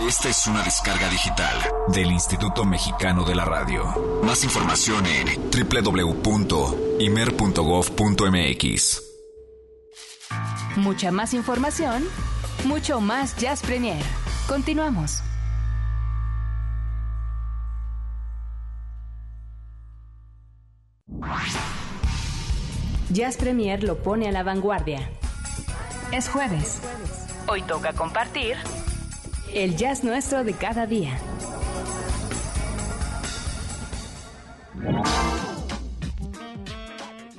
Esta es una descarga digital del Instituto Mexicano de la Radio. Más información en www.imer.gov.mx. Mucha más información, mucho más Jazz Premier. Continuamos. Jazz Premier lo pone a la vanguardia. Es jueves. Hoy toca compartir el jazz nuestro de cada día.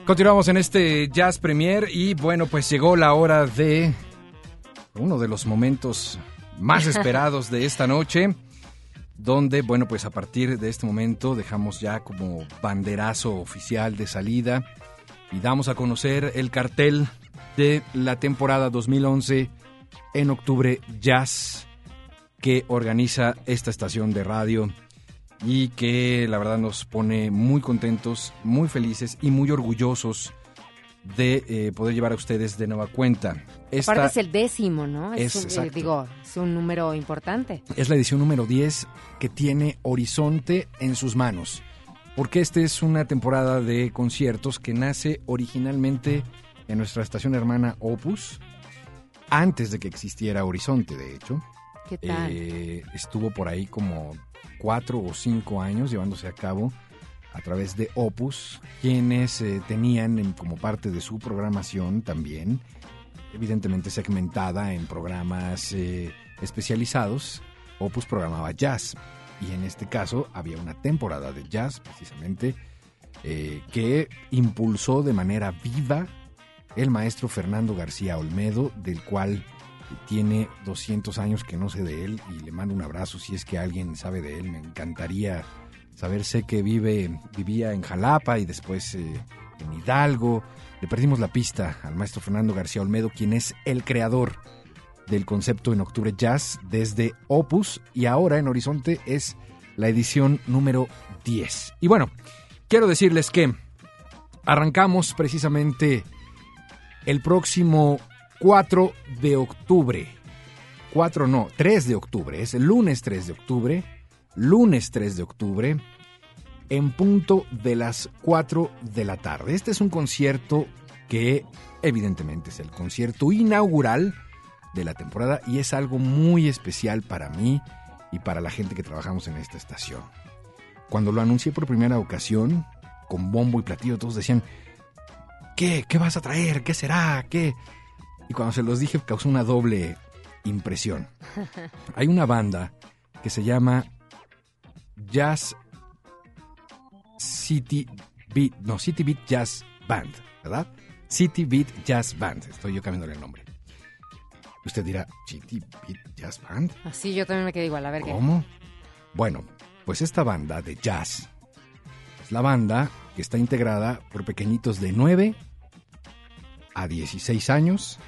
Continuamos en este Jazz Premier y bueno, pues llegó la hora de uno de los momentos más esperados de esta noche, donde bueno, pues a partir de este momento dejamos ya como banderazo oficial de salida y damos a conocer el cartel de la temporada 2011 en octubre Jazz que organiza esta estación de radio y que la verdad nos pone muy contentos, muy felices y muy orgullosos de eh, poder llevar a ustedes de nueva cuenta. Esta Aparte es el décimo, ¿no? Es, un, eh, digo, es un número importante. Es la edición número 10 que tiene Horizonte en sus manos, porque esta es una temporada de conciertos que nace originalmente en nuestra estación hermana Opus, antes de que existiera Horizonte, de hecho. Eh, estuvo por ahí como cuatro o cinco años llevándose a cabo a través de Opus, quienes eh, tenían como parte de su programación también, evidentemente segmentada en programas eh, especializados, Opus programaba jazz. Y en este caso había una temporada de jazz, precisamente, que impulsó de manera viva el maestro Fernando García Olmedo, del cual tiene 200 años que no sé de él y le mando un abrazo si es que alguien sabe de él. Me encantaría saber, sé que vive, vivía en Jalapa y después eh, en Hidalgo. Le perdimos la pista al maestro Fernando García Olmedo, quien es el creador del concepto en Octubre Jazz desde Opus y ahora en Horizonte es la edición número 10. Y bueno, quiero decirles que arrancamos precisamente el próximo 4 de octubre. 4 no, 3 de octubre. Es el lunes 3 de octubre. Lunes 3 de octubre. En punto de las 4 de la tarde. Este es un concierto que evidentemente es el concierto inaugural de la temporada y es algo muy especial para mí y para la gente que trabajamos en esta estación. Cuando lo anuncié por primera ocasión, con bombo y platillo, todos decían, ¿qué? ¿Qué vas a traer? ¿Qué será? ¿Qué? Y cuando se los dije causó una doble impresión. Hay una banda que se llama Jazz City Beat, no, City Beat Jazz Band, ¿verdad? City Beat Jazz Band, estoy yo cambiándole el nombre. Usted dirá, City Beat Jazz Band. Así yo también me quedé igual, a ver ¿Cómo? Bueno, pues esta banda de jazz es la banda que está integrada por pequeñitos de 9 a 16 años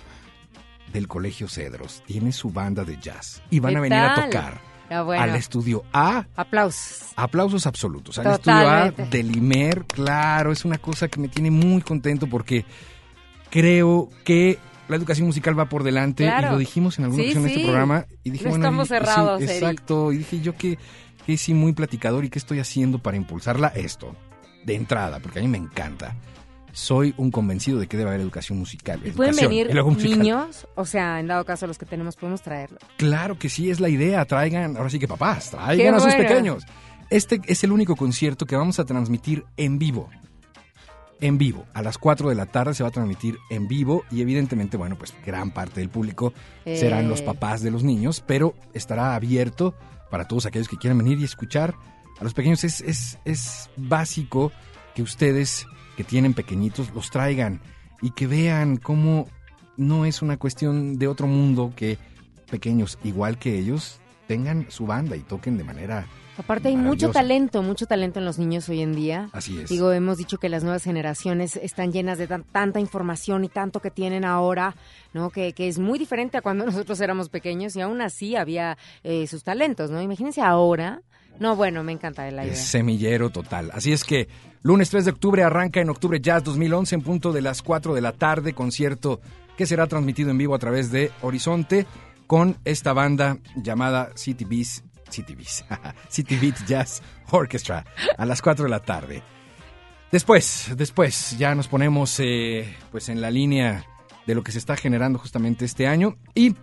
del Colegio Cedros. Tiene su banda de jazz y van a venir a tocar ah, al estudio A. Aplausos. Aplausos absolutos. Al estudio A del IMER, claro, es una cosa que me tiene muy contento porque creo que la educación musical va por delante y lo dijimos en alguna ocasión en este programa y dije, bueno, estamos cerrados, exacto, y dije yo que, que sí muy platicador y qué estoy haciendo para impulsarla esto de entrada, porque a mí me encanta soy un convencido de que debe haber educación musical. ¿Pueden venir niños? O sea, en dado caso los que tenemos, ¿podemos traerlo? Claro que sí, es la idea. Traigan, ahora sí que papás, traigan a sus pequeños. Este es el único concierto que vamos a transmitir en vivo. En vivo. A las 4 de la tarde se va a transmitir en vivo y evidentemente, bueno, pues gran parte del público serán los eh. papás de los niños, pero estará abierto para todos aquellos que quieran venir y escuchar a los pequeños. Es, es, es básico que ustedes que tienen pequeñitos los traigan y que vean cómo no es una cuestión de otro mundo que pequeños igual que ellos tengan su banda y toquen de manera Aparte hay mucho talento, mucho talento en los niños hoy en día. Así es. Digo, hemos dicho que las nuevas generaciones están llenas de tanta información y tanto que tienen ahora, ¿no? Que, que, es muy diferente a cuando nosotros éramos pequeños y aún así había eh, sus talentos, ¿no? Imagínense ahora no, bueno, me encanta la idea. Es semillero total. Así es que lunes 3 de octubre arranca en Octubre Jazz 2011 en punto de las 4 de la tarde, concierto que será transmitido en vivo a través de Horizonte. con esta banda llamada City Beats, City Beats, City Beat Jazz Orchestra a las 4 de la tarde. Después, después ya nos ponemos eh, pues en la línea de lo que se está generando justamente este año y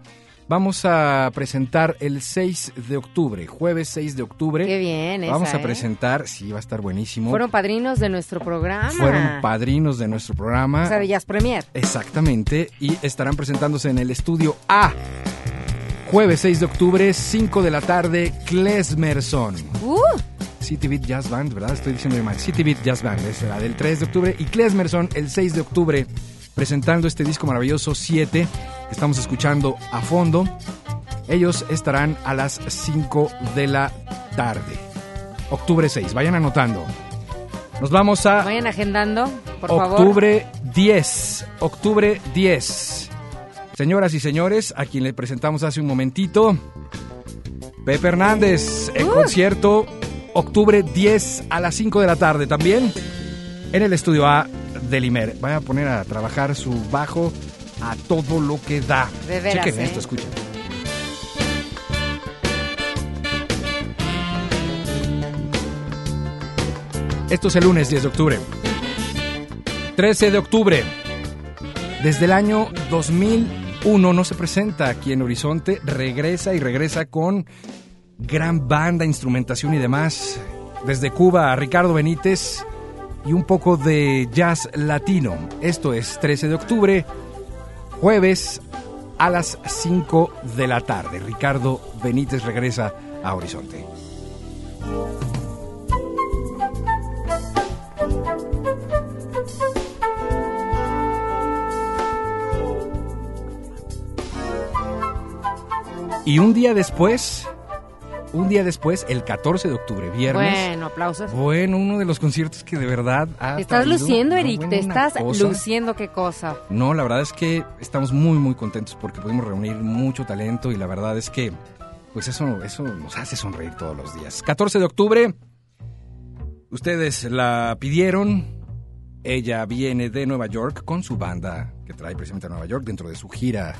vamos a presentar el 6 de octubre, jueves 6 de octubre. Qué bien, Vamos esa, a ¿eh? presentar, sí, va a estar buenísimo. Fueron padrinos de nuestro programa. Fueron padrinos de nuestro programa. O sea, de Jazz Premier. Exactamente, y estarán presentándose en el estudio A. Jueves 6 de octubre, 5 de la tarde, Klesmerson. Uh, City Beat Jazz Band, ¿verdad? Estoy diciendo mal. City Beat Jazz Band es la del 3 de octubre. Y Klesmerson el 6 de octubre, presentando este disco maravilloso 7, que estamos escuchando a fondo. Ellos estarán a las 5 de la tarde. Octubre 6, vayan anotando. Nos vamos a vayan agendando, por favor. octubre 10. Octubre 10. Señoras y señores, a quien le presentamos hace un momentito, Pepe Hernández, en Uh. concierto, octubre 10 a las 5 de la tarde también, en el estudio A del Imer. A poner a trabajar su bajo a todo lo que da. De veras, Chequen ¿eh? esto, escuchen. Esto es el lunes 10 de octubre. 13 de octubre. Desde el año 2001 no se presenta aquí en Horizonte. Regresa y regresa con gran banda, instrumentación y demás. Desde Cuba Ricardo Benítez y un poco de jazz latino. Esto es 13 de octubre, jueves a las 5 de la tarde. Ricardo Benítez regresa a Horizonte. Y un día después, un día después, el 14 de octubre, viernes. Bueno, aplausos. Bueno, uno de los conciertos que de verdad ha Te estás luciendo, Eric, te estás cosa. luciendo, qué cosa. No, la verdad es que estamos muy, muy contentos porque pudimos reunir mucho talento y la verdad es que, pues eso, eso nos hace sonreír todos los días. 14 de octubre, ustedes la pidieron. Ella viene de Nueva York con su banda que trae precisamente a Nueva York dentro de su gira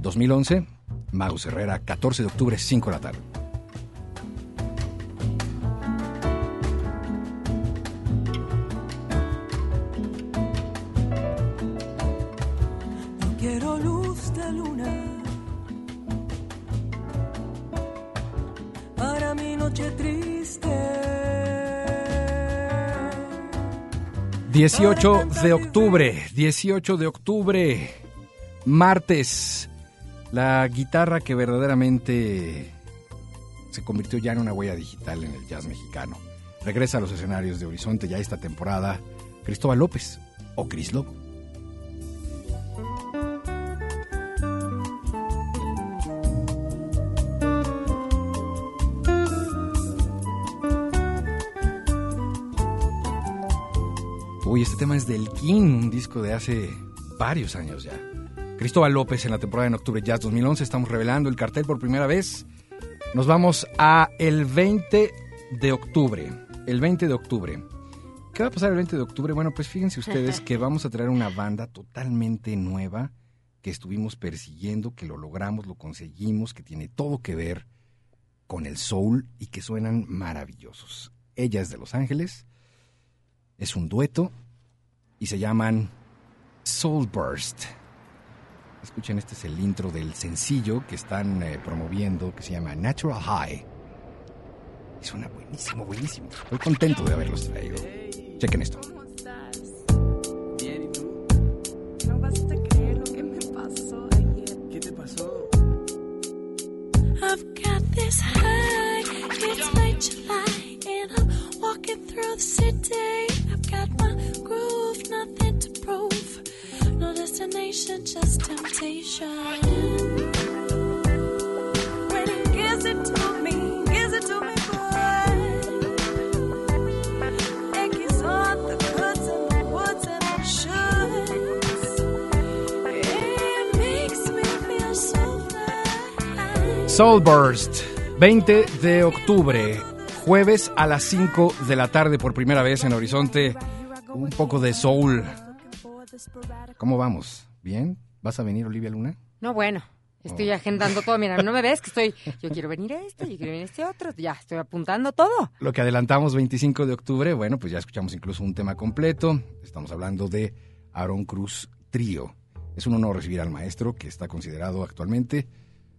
2011. Magus Herrera, 14 de octubre, 5 de la tarde. 18 de octubre, 18 de octubre, martes, la guitarra que verdaderamente se convirtió ya en una huella digital en el jazz mexicano. Regresa a los escenarios de Horizonte ya esta temporada Cristóbal López o Cris Lobo. Uy, este tema es del King, un disco de hace varios años ya. Cristóbal López en la temporada en octubre Jazz 2011. Estamos revelando el cartel por primera vez. Nos vamos a el 20 de octubre. El 20 de octubre. ¿Qué va a pasar el 20 de octubre? Bueno, pues fíjense ustedes que vamos a traer una banda totalmente nueva que estuvimos persiguiendo, que lo logramos, lo conseguimos, que tiene todo que ver con el soul y que suenan maravillosos. Ella es de Los Ángeles, es un dueto y se llaman Soul Burst. Escuchen, este es el intro del sencillo que están eh, promoviendo que se llama Natural High. Y suena buenísimo, buenísimo. Estoy contento de haberlos traído. Chequen esto. ¿Cómo estás? Bien, ¿y tú? No vas a creer lo que me pasó ayer. ¿Qué te pasó? I've got this high, it's late July, and I'm walking through the city. I've got my nothing to prove. No destination, just temptation. When he gives it to me, gives it to me, boy. Yankees on the goods and the woods and the shoulds. It makes me feel so fly. Soul Burst, 20 de octubre, jueves a las 5 de la tarde por primera vez en Horizonte. Un poco de soul. ¿Cómo vamos? ¿Bien? ¿Vas a venir, Olivia Luna? No, bueno, Estoy agendando todo. Mira, no me ves que estoy. Yo quiero venir a este, yo quiero venir a este otro. Ya, estoy apuntando todo. Lo que adelantamos 25 de octubre, bueno, pues ya escuchamos incluso un tema completo. Estamos hablando de Aaron Cruz Trío. Es un honor recibir al maestro que está considerado actualmente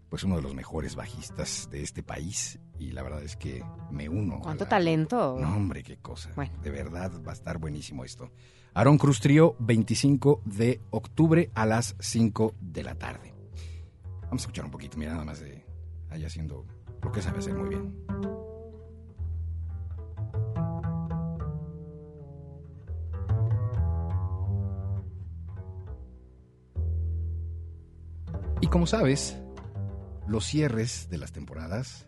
pues uno de los mejores bajistas de este país y la verdad es que me uno. ¿Cuánto la- talento? No, hombre, qué cosa. Bueno. De verdad va a estar buenísimo esto. Aaron Cruz Trío, 25 de octubre a las 5 de la tarde. Vamos a escuchar un poquito, mira, nada más de ahí haciendo lo que sabe hacer muy bien. Y como sabes, los cierres de las temporadas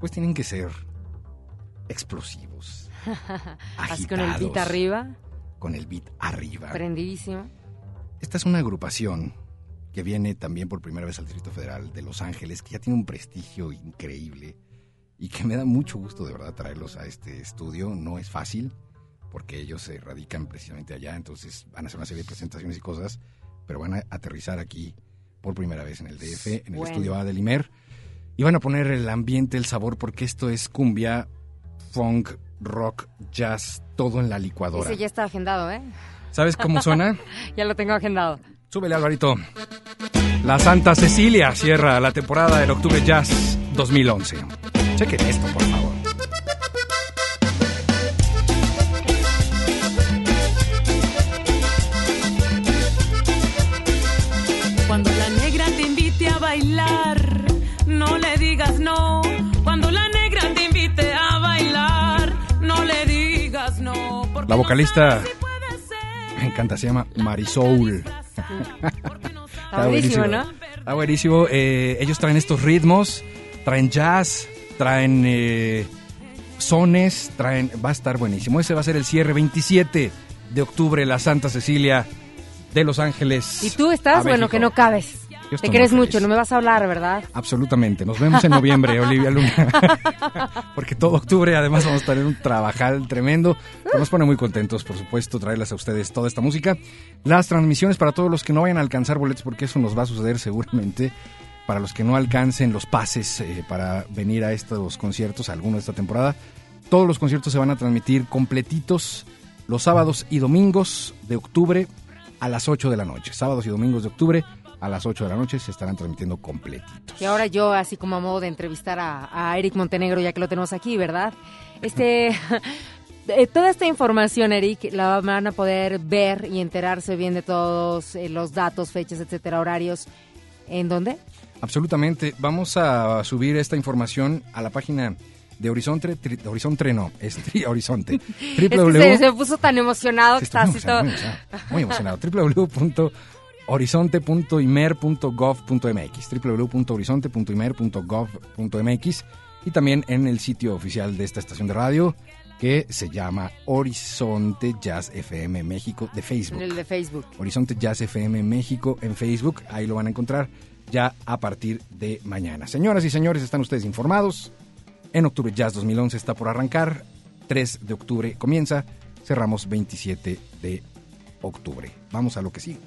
pues tienen que ser explosivos. Así con el agitados, arriba, Con el beat arriba. prendidísimo. Esta es una agrupación que viene también por primera vez al Distrito Federal de Los Ángeles, que ya tiene un prestigio increíble y que me da mucho gusto de verdad traerlos a este estudio. No es fácil porque ellos se radican precisamente allá, entonces van a hacer una serie de presentaciones y cosas, pero van a aterrizar aquí por primera vez en el DF, en el Bueno. estudio A del Imer, y van a poner el ambiente, el sabor, porque esto es cumbia, funk, rock, jazz, todo en la licuadora. Ese ya está agendado, ¿eh? ¿Sabes cómo suena? Ya lo tengo agendado. Súbele, Alvarito. La Santa Cecilia cierra la temporada del Octubre Jazz 2011. Chequen esto, por favor. Vocalista me encanta, se llama Marisoul. Está buenísimo, ¿no? Está buenísimo. Eh, ellos traen estos ritmos, traen jazz, traen eh, sones, traen... Va a estar buenísimo. Ese va a ser el cierre 27 de octubre, la Santa Cecilia de Los Ángeles. Y tú estás, bueno, México. que no cabes. Te crees mucho, no me vas a hablar, ¿verdad? Absolutamente. Nos vemos en noviembre, Olivia Luna. Porque todo octubre además vamos a tener un trabajal tremendo. Pero nos pone muy contentos, por supuesto, traerles a ustedes toda esta música. Las transmisiones para todos los que no vayan a alcanzar boletos, porque eso nos va a suceder seguramente. Para los que no alcancen los pases eh, para venir a estos conciertos, alguno de esta temporada. Todos los conciertos se van a transmitir completitos los sábados y domingos de octubre a las 8 de la noche. Sábados y domingos de octubre a las 8 de la noche se estarán transmitiendo completitos. Y ahora yo, así como a modo de entrevistar a, a Eric Montenegro, ya que lo tenemos aquí, ¿verdad? Este, eh, toda esta información, Eric, la van a poder ver y enterarse bien de todos eh, los datos, fechas, etcétera, horarios. ¿En dónde? Absolutamente. Vamos a subir esta información a la página de Horizonte, tri- Horizonte no, es tri- Horizonte. Es que se, se puso tan emocionado que está así todo. muy emocionado. www.horizonte.imer.gov.mx www.horizonte.imer.gov.mx y también en el sitio oficial de esta estación de radio que se llama Horizonte Jazz FM México de Facebook. En el de Facebook. Horizonte Jazz FM México en Facebook. Ahí lo van a encontrar ya a partir de mañana. Señoras y señores, están ustedes informados. En octubre Jazz 2011 está por arrancar. 3 de octubre comienza. Cerramos 27 de octubre. Vamos a lo que sigue.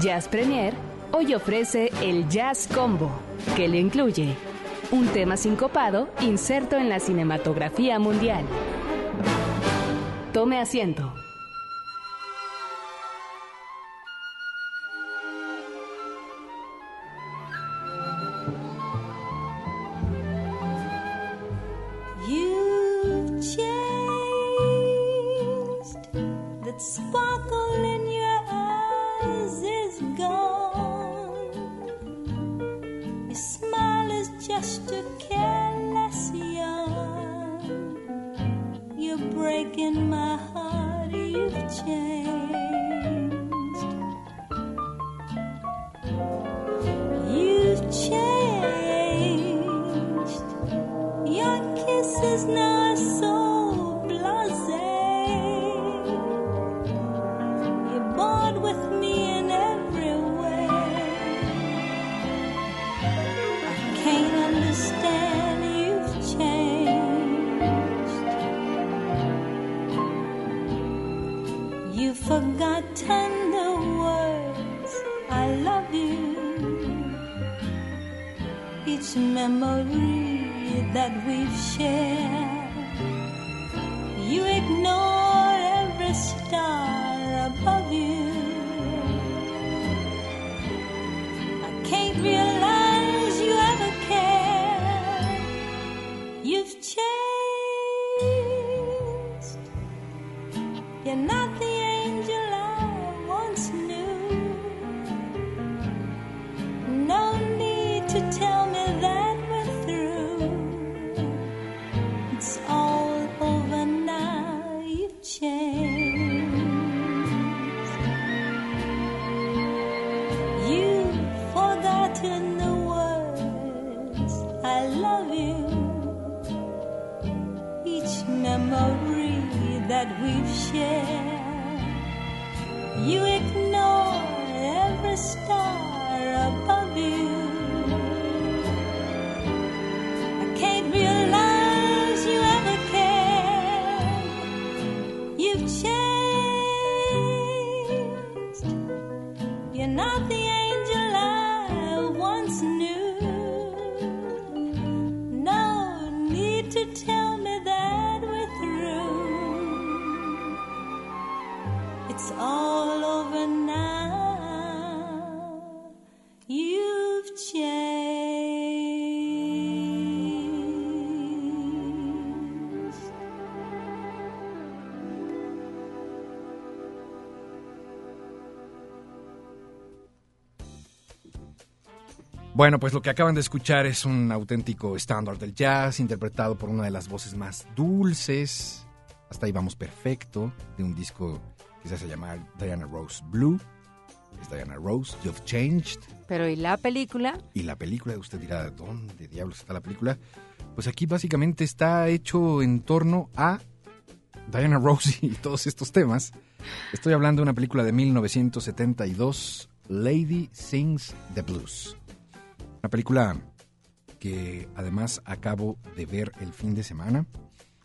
Jazz Premier hoy ofrece el Jazz Combo, que le incluye un tema sincopado inserto en la cinematografía mundial. Tome asiento. You've Bueno, pues lo que acaban de escuchar es un auténtico estándar del jazz, interpretado por una de las voces más dulces, hasta ahí vamos perfecto, de un disco que se hace llamar Diana Rose Blue. Es Diana Rose, You've Changed. Pero ¿y la película? Y la película, usted dirá, ¿dónde diablos está la película? Pues aquí básicamente está hecho en torno a Diana Rose y todos estos temas. Estoy hablando de una película de 1972, Lady Sings the Blues. Una película que además acabo de ver el fin de semana.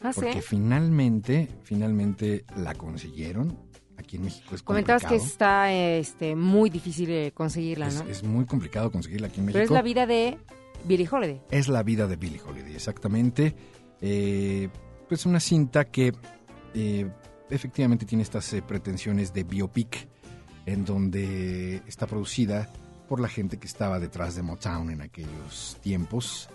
Ah, sí. Porque finalmente, finalmente la consiguieron. Aquí en México es Comentabas que complicado. está este, muy difícil de conseguirla, Es, ¿no? es muy complicado conseguirla aquí en México. Pero es la vida de Billie Holiday. Es la vida de Billie Holiday, exactamente. Eh, pues una cinta que eh, efectivamente tiene estas eh, pretensiones de biopic, en donde está producida por la gente que estaba detrás de Motown en aquellos tiempos,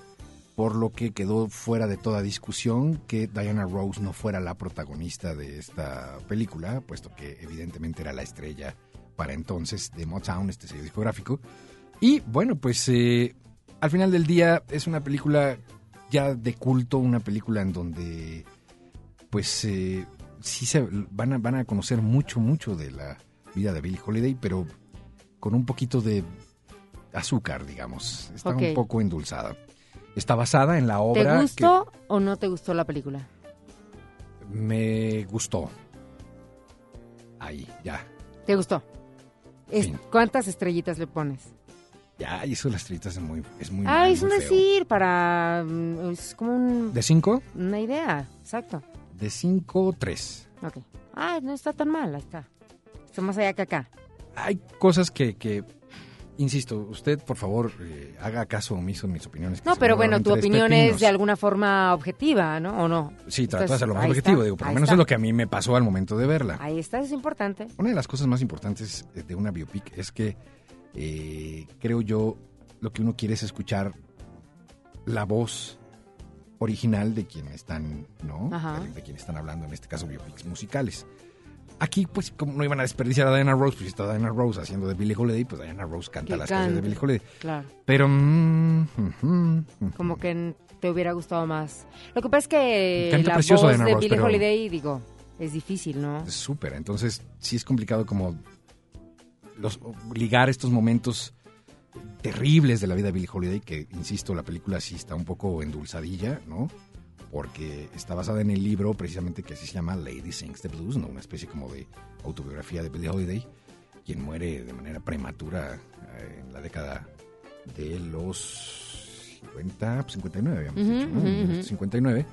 por lo que quedó fuera de toda discusión que Diana Rose no fuera la protagonista de esta película, puesto que evidentemente era la estrella para entonces de Motown, este sello discográfico. Y bueno, pues eh, al final del día es una película ya de culto, una película en donde pues eh, sí se van a, van a conocer mucho, mucho de la vida de Billie Holiday, pero con un poquito de azúcar, digamos. Está un poco endulzada. Está basada en la ¿Te obra gustó o no te gustó la película? me gustó. Ahí, ya. ¿Te gustó? Es-. ¿Cuántas estrellitas le pones? Ya, y eso las estrellitas es muy, es muy Ah, mal, es un feo. decir para... mm, Es como un- ¿De 5? una idea, exacto. De 5, 3. Ok. Ah, no está tan mal, ahí está. Está más allá que acá. Hay cosas que, que insisto, usted por favor eh, haga caso omiso en mis opiniones. No, pero bueno, tu opinión es de alguna forma objetiva, ¿no? ¿O no? Sí, trato de hacerlo más objetivo, está, digo, por lo menos está. es lo que a mí me pasó al momento de verla. Ahí está, es importante. Una de las cosas más importantes de una biopic es que eh, creo yo lo que uno quiere es escuchar la voz original de quienes están, ¿no? De, de quienes están hablando, en este caso biopics musicales. Aquí, pues, como no iban a desperdiciar a Diana Rose, pues si está Diana Rose haciendo de Billie Holiday, pues Diana Rose canta Que las canciones de cante. Billie Holiday. Claro. Pero, mm, ujú, ujú. Como que te hubiera gustado más. Lo que pasa es que Canta la precioso voz Diana de Ross, Billie pero- Holiday, digo, es difícil, ¿no? Es súper. Entonces, sí es complicado como los, ligar estos momentos terribles de la vida de Billie Holiday, que, insisto, la película sí está un poco endulzadilla, ¿no? Porque está basada en el libro precisamente que así se llama Lady Sings the Blues, ¿no? Una especie como de autobiografía de Billie Holiday, quien muere de manera prematura eh, en la década de los 50, 59, habíamos Ujú, dicho, ¿no? ujú, En ujú. 1959,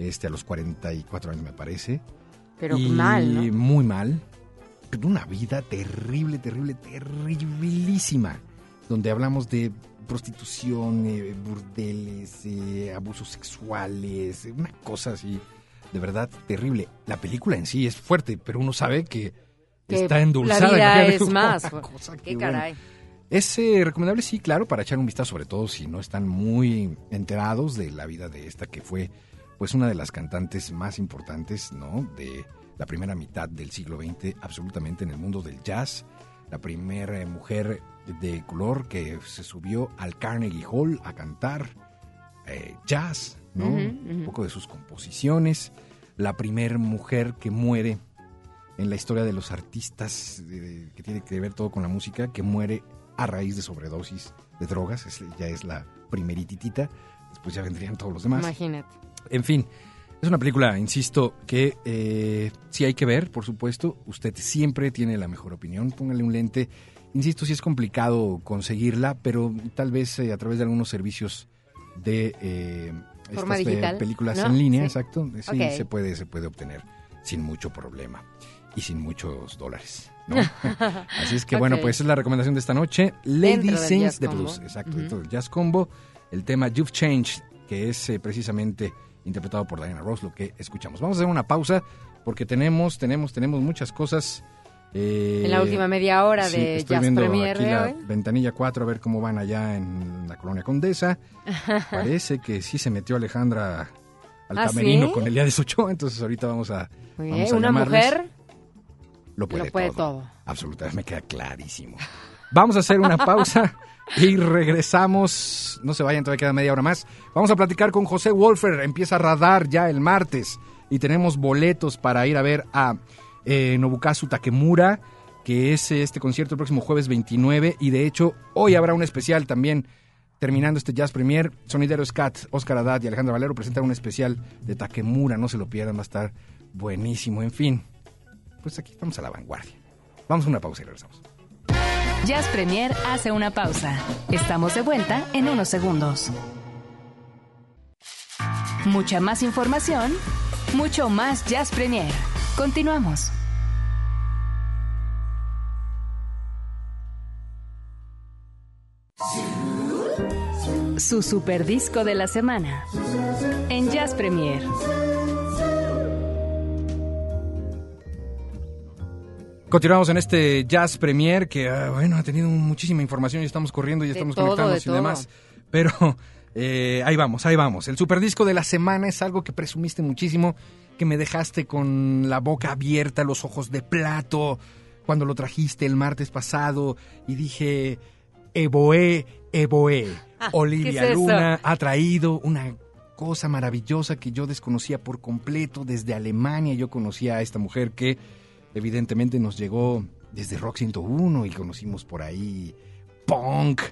este, a los 44 años me parece. Pero Y mal, ¿no? Muy mal. de una vida terrible, terrible, terribilísima, donde hablamos de prostitución, eh, burdeles, eh, abusos sexuales, eh, una cosa así, de verdad terrible. La película en sí es fuerte, pero uno sabe que, Que está endulzada. la vida es más. cosa Qué que, bueno, caray. es eh, recomendable, sí, claro, para echar un vistazo, sobre todo si no están muy enterados de la vida de esta que fue, pues, una de las cantantes más importantes, ¿no? De la primera mitad del siglo XX, absolutamente en el mundo del jazz. La primera mujer de color que se subió al Carnegie Hall a cantar eh, jazz, ¿no? Un poco de sus composiciones. La primera mujer que muere en la historia de los artistas, de- que tiene que ver todo con la música, que muere a raíz de sobredosis de drogas. Es- ya es la primerititita. Después ya vendrían todos los demás. Imagínate. En fin, es una película, insisto, que eh, sí hay que ver, por supuesto. Usted siempre tiene la mejor opinión. Póngale un lente. Insisto, sí es complicado conseguirla, pero tal vez eh, a través de algunos servicios de eh, Forma estas digital, películas ¿no? en línea, Sí. exacto. Sí, se puede, se puede obtener sin mucho problema y sin muchos dólares. ¿no? Así es que bueno, pues es la recomendación de esta noche. Lady Sings Combo. Blues, exacto, dentro del Jazz Combo. El tema You've Changed, que es eh, precisamente interpretado por Diana Ross, lo que escuchamos. Vamos a hacer una pausa porque tenemos, tenemos, tenemos muchas cosas. Eh, En la última media hora sí, de estoy Jazz viendo Premier aquí de la hoy. ventanilla 4 a ver cómo van allá en la colonia Condesa. Parece que sí se metió Alejandra al ¿Ah, camerino sí? con el día de show, entonces ahorita vamos a, Muy vamos bien, a Una llamarles. mujer lo puede, lo puede todo. todo. Absolutamente, me queda clarísimo. Vamos a hacer una pausa y regresamos. No se vayan, todavía queda media hora más. Vamos a platicar con José Wolfer. Empieza a radar ya el martes y tenemos boletos para ir a ver a eh, Nobukazu Takemura, que es eh, este concierto el próximo jueves 29. Y de hecho, hoy habrá un especial también. Terminando este Jazz Premier, Sonidero Scat, Oscar Haddad y Alejandra Valero presentan un especial de Takemura. No se lo pierdan, va a estar buenísimo. En fin, pues aquí estamos a la vanguardia. Vamos a una pausa y regresamos. Jazz Premier hace una pausa. Estamos de vuelta en unos segundos. Mucha más información, mucho más Jazz Premier. Continuamos. Su super disco de la semana en Jazz Premier. Continuamos en este Jazz Premier que, ah, bueno, ha tenido muchísima información y estamos corriendo y De estamos todo, conectándonos de y demás. Pero eh, ahí vamos, ahí vamos. El superdisco de la semana es algo que presumiste muchísimo, que me dejaste con la boca abierta, los ojos de plato, cuando lo trajiste el martes pasado y dije, Evoé, Evoé. Olivia ¿qué es eso? Luna ha traído una cosa maravillosa que yo desconocía por completo. Desde Alemania yo conocía a esta mujer que evidentemente nos llegó desde Rock 101 y conocimos por ahí punk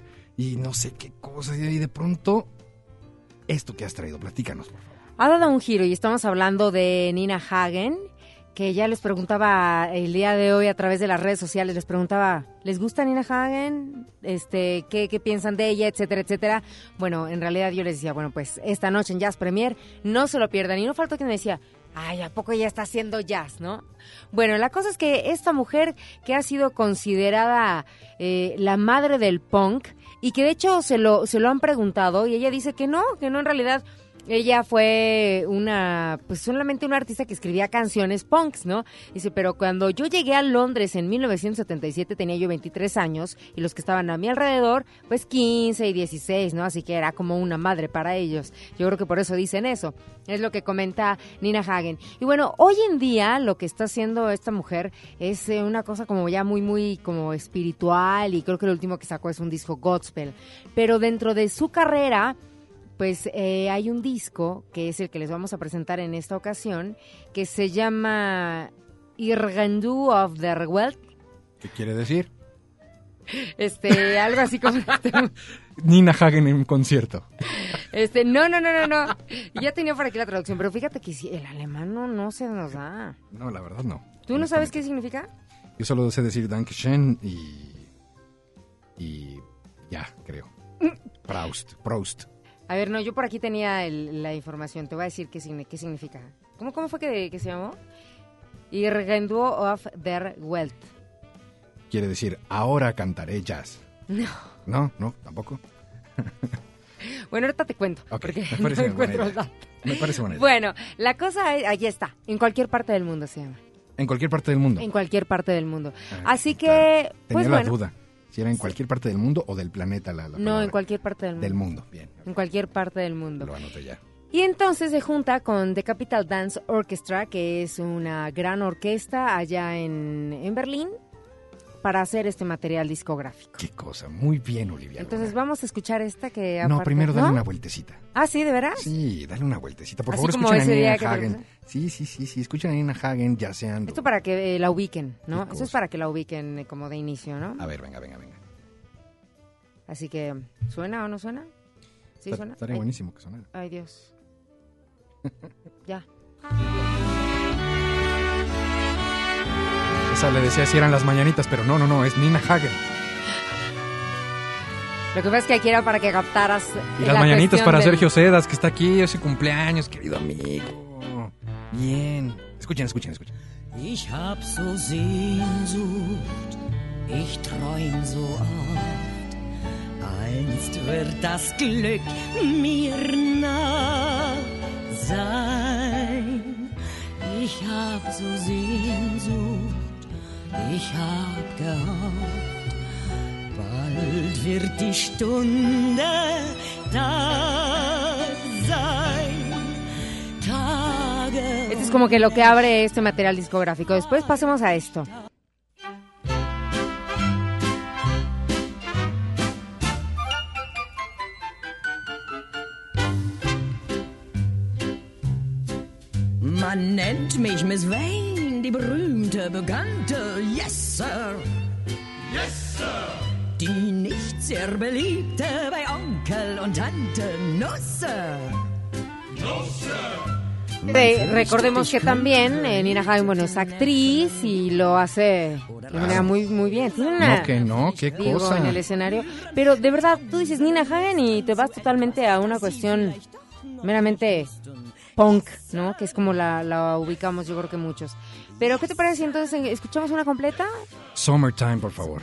y no sé qué cosas. Y de pronto, esto que has traído, platícanos, por favor. Ha dado un giro y estamos hablando de Nina Hagen, que ya les preguntaba el día de hoy a través de las redes sociales, les preguntaba, ¿les gusta Nina Hagen? Este, ¿qué, qué piensan de ella? Etcétera, etcétera. Bueno, en realidad yo les decía, bueno, pues esta noche en Jazz Premier, no se lo pierdan. Y no faltó quien me decía, ay, ¿a poco ella está haciendo jazz, no? Bueno, la cosa es que esta mujer que ha sido considerada eh, la madre del punk, y que de hecho se lo, se lo han preguntado, y ella dice que no, que no en realidad ella fue una, pues solamente una artista que escribía canciones punks, ¿no? Dice, pero cuando yo llegué a Londres en 1977 tenía yo 23 años y los que estaban a mi alrededor, pues 15 y 16, ¿no? Así que era como una madre para ellos. Yo creo que por eso dicen eso. Es lo que comenta Nina Hagen. Y bueno, hoy en día lo que está haciendo esta mujer es eh, una cosa como ya muy, muy como espiritual y creo que lo último que sacó es un disco gospel. Pero dentro de su carrera pues eh, hay un disco que es el que les vamos a presentar en esta ocasión que se llama Irgendu of the Welt. ¿Qué quiere decir? Este, algo así como Nina Hagen en un concierto. este, no, no, no, no, no. Ya tenía por aquí la traducción, pero fíjate que sí, el alemán no, no se nos da. No, la verdad no. ¿Tú no sabes qué significa? Yo solo sé decir Dankeschön y. y. ya, creo. Proust, Proust. A ver, no, yo por aquí tenía el- la información. Te voy a decir qué, qué significa. ¿Cómo, cómo fue que, que se llamó? Irgendwo of der Welt. Quiere decir, ahora cantaré jazz. No. No, no, tampoco. Bueno, ahorita te cuento, Ok, porque me no parece buena encuentro idea. Me parece buena idea. Bueno, la cosa es, ahí está, en cualquier parte del mundo se llama. En cualquier parte del mundo. En cualquier parte del mundo. Ah, Así que, claro. Tenía pues la bueno. duda. Si era en cualquier parte del mundo o del planeta la, la No, palabra. en cualquier parte del mundo. Del mundo, bien. En cualquier parte del mundo. Lo anoté ya. Y entonces se junta con The Capital Dance Orchestra, que es una gran orquesta allá en, en Berlín, para hacer este material discográfico. Qué cosa. Muy bien, Olivia. Entonces Luna. vamos a escuchar esta que No, aparte- primero dale ¿No? una vueltecita. Ah, sí, ¿de veras? Sí, dale una vueltecita. Por Así favor, escuchen a Nina te Hagen. Sí, sí, sí, sí. Escuchen a Nina Hagen yaceando. Esto para que eh, la ubiquen, ¿no? Eso es para que la ubiquen eh, como de inicio, ¿no? A ver, venga, venga, venga. Así que, ¿suena o no suena? ¿Sí Está- suena? Estaría Ay, buenísimo que sonara. Ay, Dios. ya. Esa le decía si eran las mañanitas, pero no, no, no, es Nina Hagen. Lo que pasa es que aquí era para que captaras. Y las la mañanitas para del- Sergio Sedas, que está aquí, ese cumpleaños, querido amigo. Bien. Escuchen, escuchen, escuchen. Ich hab so Sehnsucht, ich träum so oft. Einst wird das Glück mir nah sein. Ich hab so Sehnsucht, ich hab gehofft. Bald wird die Stunde da sein. Tage. Esto es como que lo que abre este material discográfico. Después pasemos a esto. Man nennt mich Miss Vane, die berühmte, bekannte Yes, Sir. Yes, Sir. Die nicht sehr beliebte bei Onkel und Tante Nusse. Eh, recordemos que también eh, Nina Hagen, bueno, es actriz y lo hace de manera muy, muy bien. Tiene una, No, que no, qué digo, cosa. en el escenario. Pero de verdad, tú dices Nina Hagen y te vas totalmente a una cuestión meramente punk, ¿no? Que es como la, la ubicamos, yo creo que muchos. Pero, ¿qué te parece si entonces escuchamos una completa? Summertime, por favor.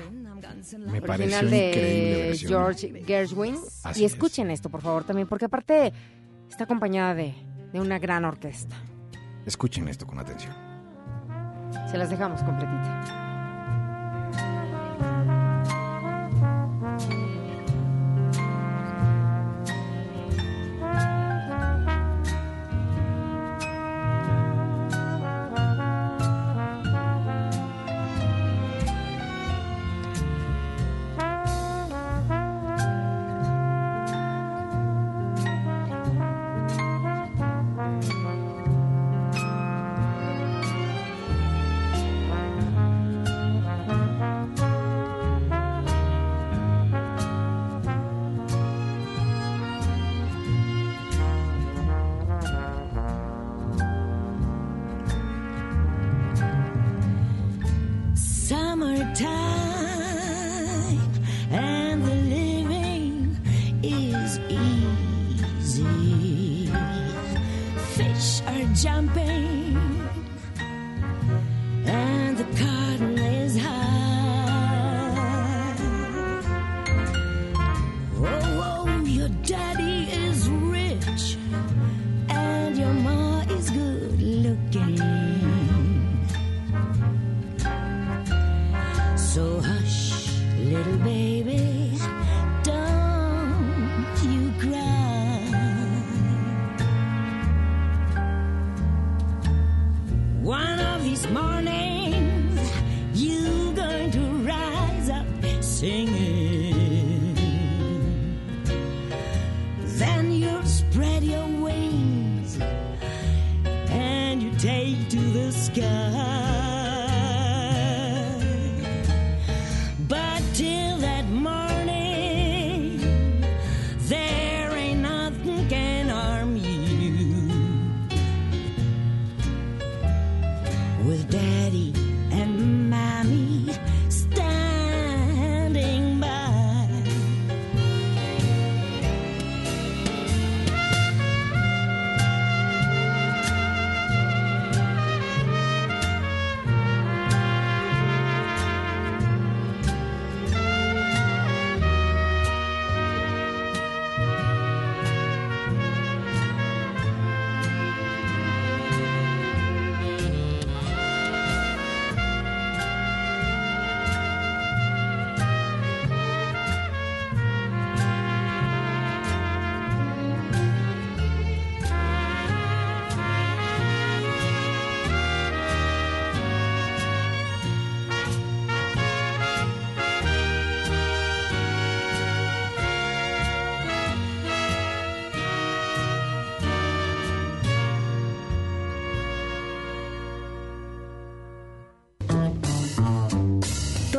Me pareció original increíble de versión. George Gershwin. Así y es. escuchen esto, por favor, también, porque aparte está acompañada de, de una gran orquesta. Escuchen esto con atención. Se las dejamos completita.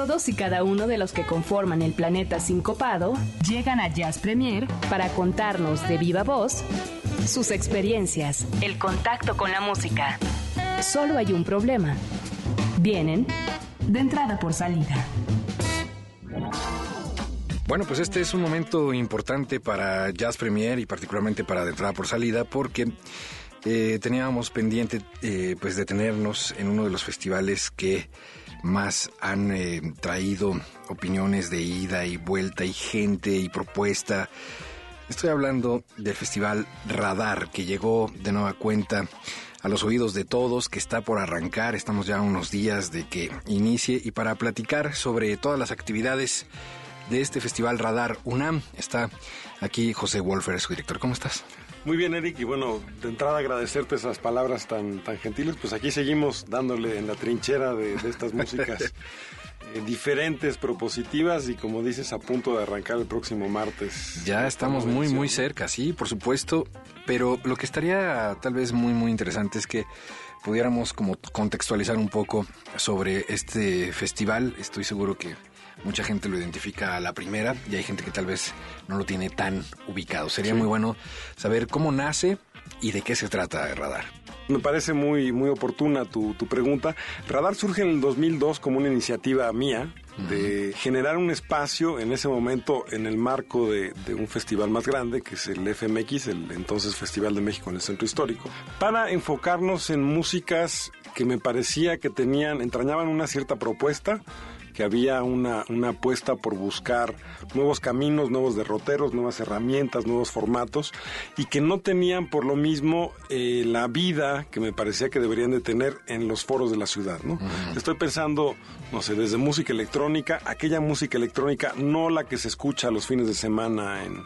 Y cada uno de los que conforman el planeta sincopado llegan a Jazz Premier para contarnos de viva voz sus experiencias, el contacto con la música. Solo hay un problema. Vienen de entrada por salida. Bueno, pues este es un momento importante para Jazz Premier y particularmente para de entrada por salida porque eh, teníamos pendiente eh, pues detenernos en uno de los festivales que más han eh, traído opiniones de ida y vuelta y gente y propuesta. Estoy hablando del festival Radar que llegó de nueva cuenta a los oídos de todos, que está por arrancar. Estamos ya unos días de que inicie y para platicar sobre todas las actividades de este festival Radar UNAM está aquí José Wolfer, su director. ¿Cómo estás? Muy bien, Eric, y bueno, de entrada agradecerte esas palabras tan, tan gentiles. Pues aquí seguimos dándole en la trinchera de, estas músicas eh, diferentes, propositivas y como dices, a punto de arrancar el próximo martes. Ya estamos muy, muy cerca, sí, por supuesto. Pero lo que estaría tal vez muy, muy interesante es que pudiéramos como contextualizar un poco sobre este festival. Estoy seguro que mucha gente lo identifica a la primera y hay gente que tal vez no lo tiene tan ubicado. Sería muy bueno saber cómo nace y de qué se trata Radar. Me parece muy, muy oportuna tu, tu pregunta. Radar surge en el 2002 como una iniciativa mía de generar un espacio en ese momento en el marco de, de, un festival más grande, que es el FMX, el entonces Festival de México en el Centro Histórico, para enfocarnos en músicas que me parecía que tenían, entrañaban una cierta propuesta, que había una, una apuesta por buscar nuevos caminos, nuevos derroteros, nuevas herramientas, nuevos formatos y que no tenían por lo mismo eh, la vida que me parecía que deberían de tener en los foros de la ciudad. ¿no? Estoy pensando, no sé, desde música electrónica, aquella música electrónica, no la que se escucha los fines de semana en,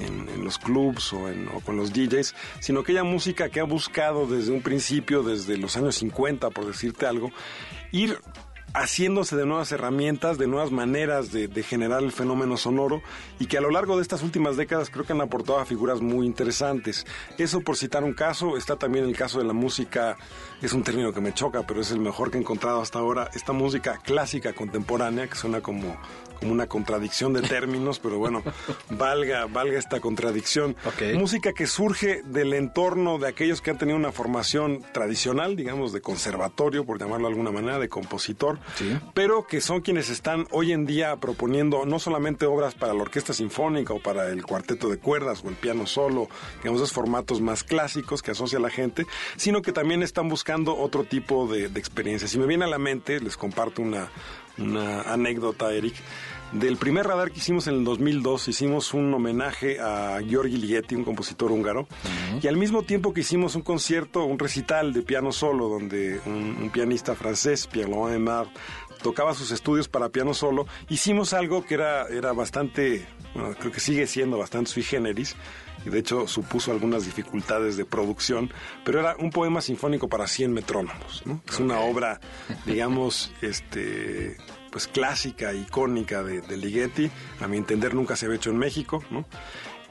en, en, los clubs o, en, o, con los DJs, sino aquella música que ha buscado desde un principio, desde los años 50, por decirte algo, ir haciéndose de nuevas herramientas, de nuevas maneras de, generar el fenómeno sonoro y que a lo largo de estas últimas décadas creo que han aportado a figuras muy interesantes. Eso por citar un caso, está también el caso de la música, es un término que me choca, pero es el mejor que he encontrado hasta ahora, esta música clásica contemporánea que suena como como una contradicción de términos, pero bueno, valga, valga esta contradicción. Okay. Música que surge del entorno de aquellos que han tenido una formación tradicional, digamos, de conservatorio, por llamarlo de alguna manera, de compositor, sí. pero que son quienes están hoy en día proponiendo no solamente obras para la orquesta sinfónica o para el cuarteto de cuerdas o el piano solo, digamos, esos formatos más clásicos que asocia la gente, sino que también están buscando otro tipo de, de experiencias. Si me viene a la mente, les comparto una, una anécdota, Eric. Del primer radar que hicimos en el 2002, hicimos un homenaje a Giorgi Ligeti, un compositor húngaro, uh -huh. y al mismo tiempo que hicimos un concierto, un recital de piano solo, donde un, un pianista francés, Pierre-Laurent Aimard, tocaba sus estudios para piano solo, hicimos algo que era, era bastante, bueno, creo que sigue siendo bastante sui generis, y de hecho supuso algunas dificultades de producción, pero era un poema sinfónico para 100 metrónomos, ¿no? Es una obra, digamos, este pues clásica, icónica de, de, Ligeti, a mi entender nunca se había hecho en México, ¿no?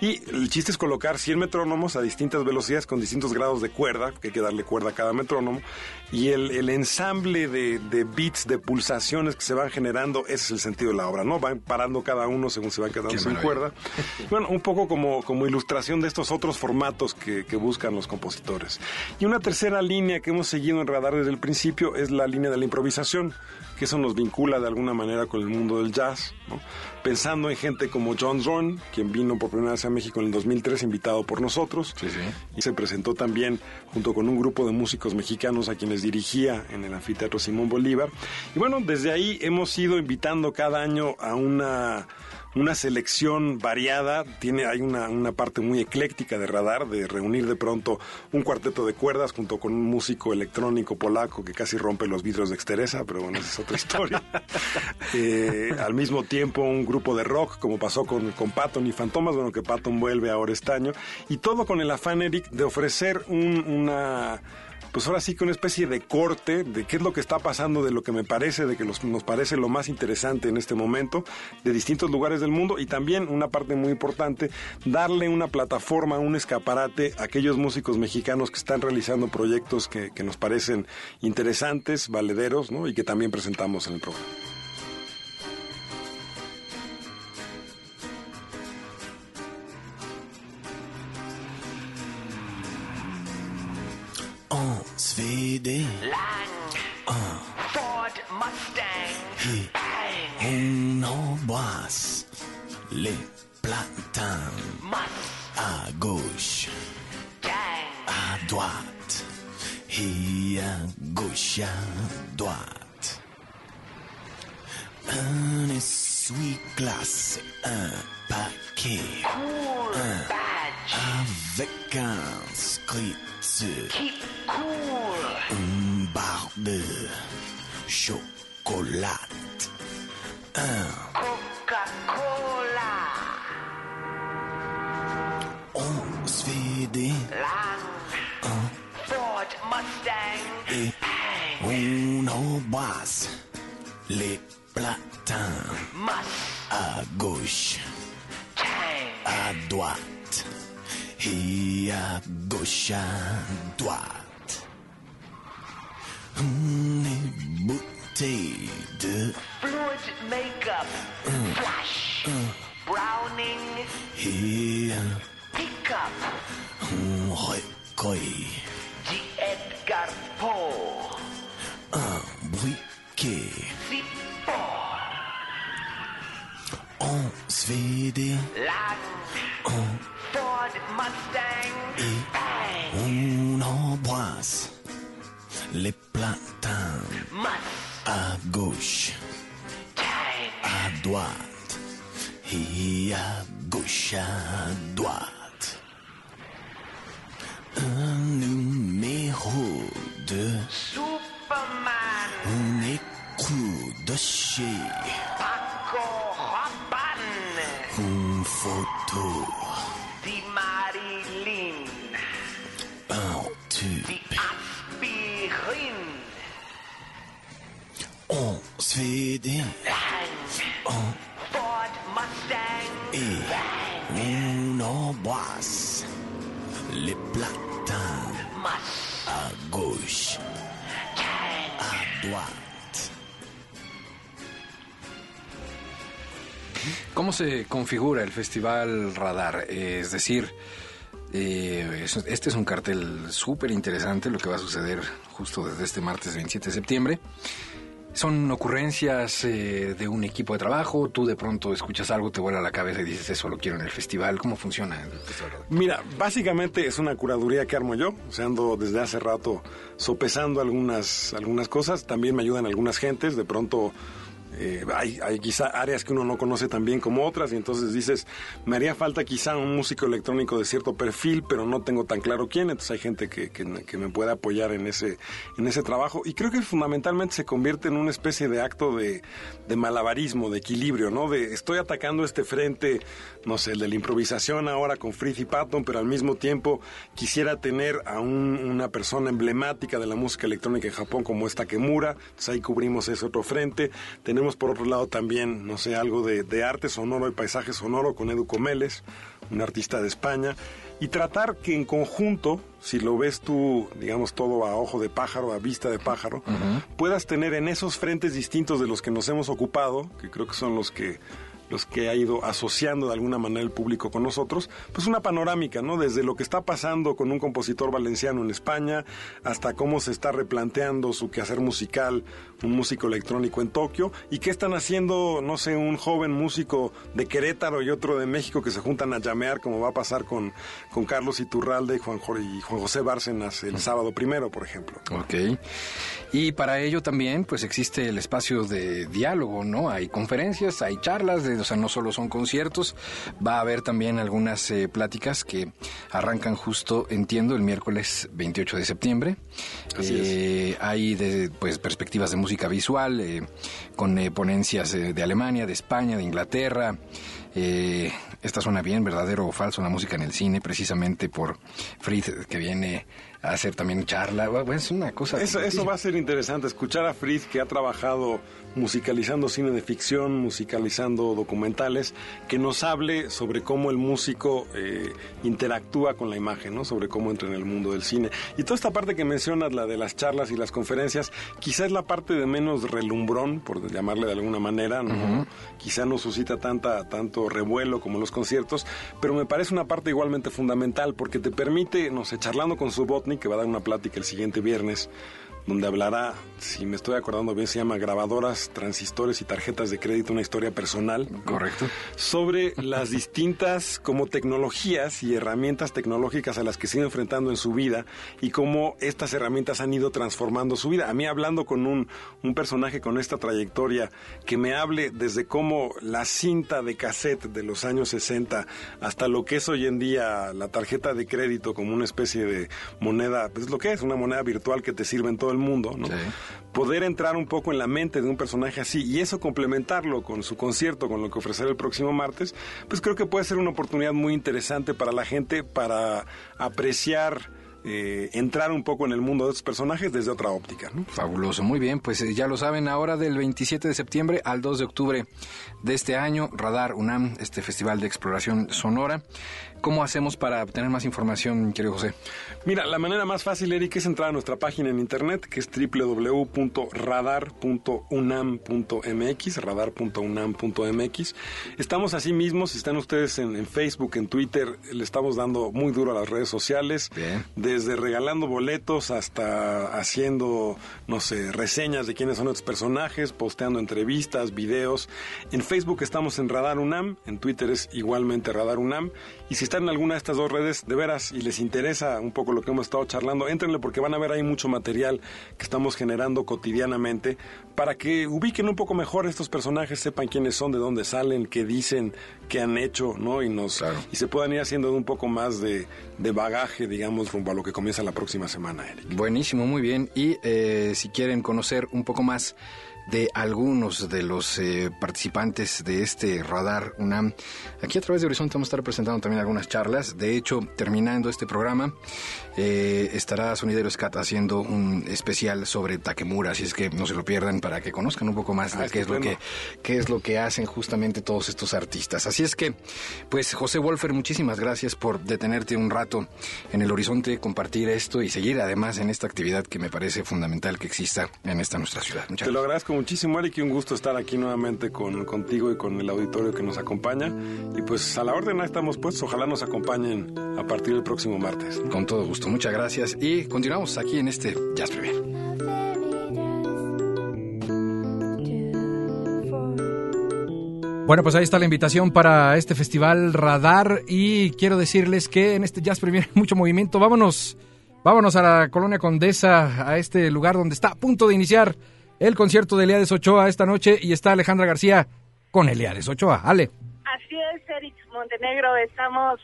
Y el chiste es colocar 100 metrónomos a distintas velocidades con distintos grados de cuerda, que hay que darle cuerda a cada metrónomo, y el, el ensamble de, de, beats, de pulsaciones que se van generando, ese es el sentido de la obra, ¿no? Van parando cada uno según se van quedando sin cuerda. Bueno, un poco como, como ilustración de estos otros formatos que, que, buscan los compositores. Y una tercera línea que hemos seguido en Radar desde el principio es la línea de la improvisación, que eso nos vincula de alguna manera con el mundo del jazz, ¿no? Pensando en gente como John Zorn, quien vino por primera vez a México en el 2003, invitado por nosotros, sí, sí. y se presentó también junto con un grupo de músicos mexicanos a quienes dirigía en el anfiteatro Simón Bolívar. Y bueno, desde ahí hemos ido invitando cada año a una una selección variada, tiene, hay una, una, parte muy ecléctica de radar, de reunir de pronto un cuarteto de cuerdas junto con un músico electrónico polaco que casi rompe los vidrios de Exteresa, pero bueno, esa es otra historia. eh, al mismo tiempo un grupo de rock, como pasó con, con Patton y Fantomas, bueno, que Patton vuelve ahora este año, y todo con el afán, Eric, de ofrecer un, una pues ahora sí que una especie de corte de qué es lo que está pasando, de lo que me parece, de que nos parece lo más interesante en este momento, de distintos lugares del mundo y también una parte muy importante, darle una plataforma, un escaparate a aquellos músicos mexicanos que están realizando proyectos que, que nos parecen interesantes, valederos, ¿no? Y que también presentamos en el programa. Svede. Ford Mustang. On embrasse les platins à gauche, à droite. Et à gauche, à droite. Un essuie-glace, un paquet, un avec un script, une barre de chocolat, un Coca-Cola. on se fait des Ford Mustang. et on embrasse les platins. À gauche, à droite et à gauche, à droite. Une bouteille de Fluid makeup. Flash. Browning. et Pickup. un recueil, The Edgar Poe. un briquet. On se fait des. Et on embrasse les platins. À gauche, à droite. Et à gauche, à droite. Un numéro de Superman. un écrou de chez. Paco Rabanne. une photo, Des Lang. Ford Mustang. et on embrasse les platins à gauche, à droite. ¿Cómo se configura el Festival Radar? Eh, es decir, eh, es- este es un cartel súper interesante, lo que va a suceder justo desde este martes 27 de septiembre. Son ocurrencias eh, de un equipo de trabajo, tú de pronto escuchas algo, te vuela la cabeza y dices, eso lo quiero en el festival. ¿Cómo funciona el Festival? Mira, básicamente es una curaduría que armo yo. O sea, ando desde hace rato sopesando algunas, algunas cosas. También me ayudan algunas gentes. De pronto eh, hay, hay quizá áreas que uno no conoce tan bien como otras. Y entonces dices, me haría falta quizá un músico electrónico de cierto perfil, pero no tengo tan claro quién. Entonces hay gente que, que, que me puede apoyar en ese, en ese trabajo. Y creo que fundamentalmente se convierte en una especie de acto de, de malabarismo, de equilibrio, ¿no? De estoy atacando este frente, no sé, el de la improvisación ahora con Fritz y Patton, pero al mismo tiempo quisiera tener a un- una persona emblemática de la música electrónica en Japón como esta Takemura. Entonces ahí cubrimos ese otro frente. Tenemos por otro lado también, no sé, algo de, de arte sonoro y paisaje sonoro con Edu Comeles, un artista de España. Y tratar que en conjunto, si lo ves tú, digamos, todo a ojo de pájaro, a vista de pájaro, puedas tener en esos frentes distintos de los que nos hemos ocupado, que creo que son los que los que ha ido asociando de alguna manera el público con nosotros, pues una panorámica, ¿no? Desde lo que está pasando con un compositor valenciano en España, hasta cómo se está replanteando su quehacer musical, un músico electrónico en Tokio, y qué están haciendo, no sé, un joven músico de Querétaro y otro de México que se juntan a llamear, como va a pasar con, con Carlos Iturralde y Juan, y Juan José Bárcenas el sábado primero, por ejemplo. Ok. Y para ello también, pues existe el espacio de diálogo, ¿no? Hay conferencias, hay charlas, de, o sea, no solo son conciertos, va a haber también algunas eh, pláticas que arrancan justo, entiendo, el miércoles 28 de septiembre. Así Eh, Hay de, pues, perspectivas de música visual, eh, con eh, ponencias eh, de Alemania, de España, de Inglaterra. Eh, esta suena bien, verdadero o falso, la música en el cine, precisamente por Fritz, que viene a hacer también charla. Bueno, es una cosa. Eso, eso va a ser interesante, escuchar a Fritz que ha trabajado musicalizando cine de ficción, musicalizando documentales, que nos hable sobre cómo el músico eh, interactúa con la imagen, ¿no? sobre cómo entra en el mundo del cine. Y toda esta parte que mencionas, la de las charlas y las conferencias, quizá es la parte de menos relumbrón, por llamarle de alguna manera, ¿no? quizá no suscita tanta, tanto tanto revuelo como los conciertos, pero me parece una parte igualmente fundamental porque te permite, no sé, charlando con Subotnik, que va a dar una plática el siguiente viernes, donde hablará, si me estoy acordando bien, se llama Grabadoras, Transistores y Tarjetas de Crédito, una historia personal. Correcto. Sobre las distintas como tecnologías y herramientas tecnológicas a las que se han enfrentando en su vida y cómo estas herramientas han ido transformando su vida. A mí hablando con un, un personaje con esta trayectoria que me hable desde cómo la cinta de cassette de los años 60 hasta lo que es hoy en día la tarjeta de crédito como una especie de moneda, pues lo que es, una moneda virtual que te sirve en todo el mundo, ¿no? Poder entrar un poco en la mente de un personaje así y eso complementarlo con su concierto, con lo que ofrecerá el próximo martes, pues creo que puede ser una oportunidad muy interesante para la gente para apreciar eh, entrar un poco en el mundo de estos personajes desde otra óptica. ¿no? Fabuloso, muy bien, pues eh, ya lo saben, ahora del 27 de septiembre al 2 de octubre de este año, Radar UNAM, este festival de exploración sonora. ¿Cómo hacemos para obtener más información, querido José? Mira, la manera más fácil, Eric, es entrar a nuestra página en internet, que es www.radar.unam.mx, radar.unam.mx. Estamos así mismos, si están ustedes en, en, Facebook, en Twitter, le estamos dando muy duro a las redes sociales, Bien. desde regalando boletos hasta haciendo, no sé, reseñas de quiénes son estos personajes, posteando entrevistas, videos. En Facebook estamos en Radar UNAM, en Twitter es igualmente Radar UNAM, y si están en alguna de estas dos redes, de veras, y les interesa un poco lo que hemos estado charlando, éntrenle porque van a ver ahí mucho material que estamos generando cotidianamente para que ubiquen un poco mejor estos personajes, sepan quiénes son, de dónde salen, qué dicen, qué han hecho, ¿no? Y nos Claro. y se puedan ir haciendo un poco más de, de bagaje, digamos, rumbo a lo que comienza la próxima semana, Eric. Buenísimo, muy bien. Y eh, si quieren conocer un poco más de algunos de los eh, participantes de este radar UNAM. Aquí a través de Horizonte vamos a estar presentando también algunas charlas. De hecho, terminando este programa, eh, estará Sonidero Scat haciendo un especial sobre Takemura, así es que no se lo pierdan para que conozcan un poco más Ah, de qué es, lo que, qué es lo que hacen justamente todos estos artistas. Así es que, pues José Wolfer, muchísimas gracias por detenerte un rato en el horizonte, compartir esto y seguir además en esta actividad que me parece fundamental que exista en esta nuestra ciudad. Muchas Te lo agradezco muchísimo, Eric, y un gusto estar aquí nuevamente con, contigo y con el auditorio que nos acompaña. Y pues a la orden ahí estamos puestos, ojalá nos acompañen a partir del próximo martes. Con todo gusto, muchas gracias y continuamos aquí en este Jazz Premier. Bueno, pues ahí está la invitación para este festival Radar y quiero decirles que en este Jazz Premier hay mucho movimiento. Vámonos, vámonos a la Colonia Condesa, a este lugar donde está a punto de iniciar el concierto de Eliades Ochoa esta noche y está Alejandra García con Eliades Ochoa. Ale. Así es, Eric Montenegro, estamos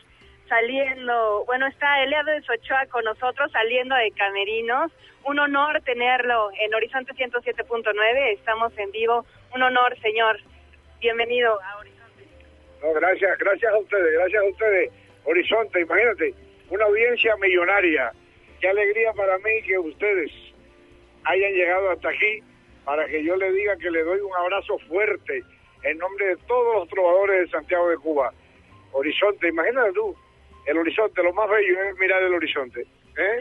saliendo, bueno, está Eliades Ochoa con nosotros saliendo de Camerinos. Un honor tenerlo en Horizonte 107.9, estamos en vivo. Un honor, señor. Bienvenido a Horizonte. No, gracias, gracias a ustedes, gracias a ustedes. Horizonte, imagínate, una audiencia millonaria. Qué alegría para mí que ustedes hayan llegado hasta aquí para que yo le diga que le doy un abrazo fuerte en nombre de todos los trovadores de Santiago de Cuba. Horizonte, imagínate tú, el horizonte, lo más bello es mirar el horizonte. ¿eh?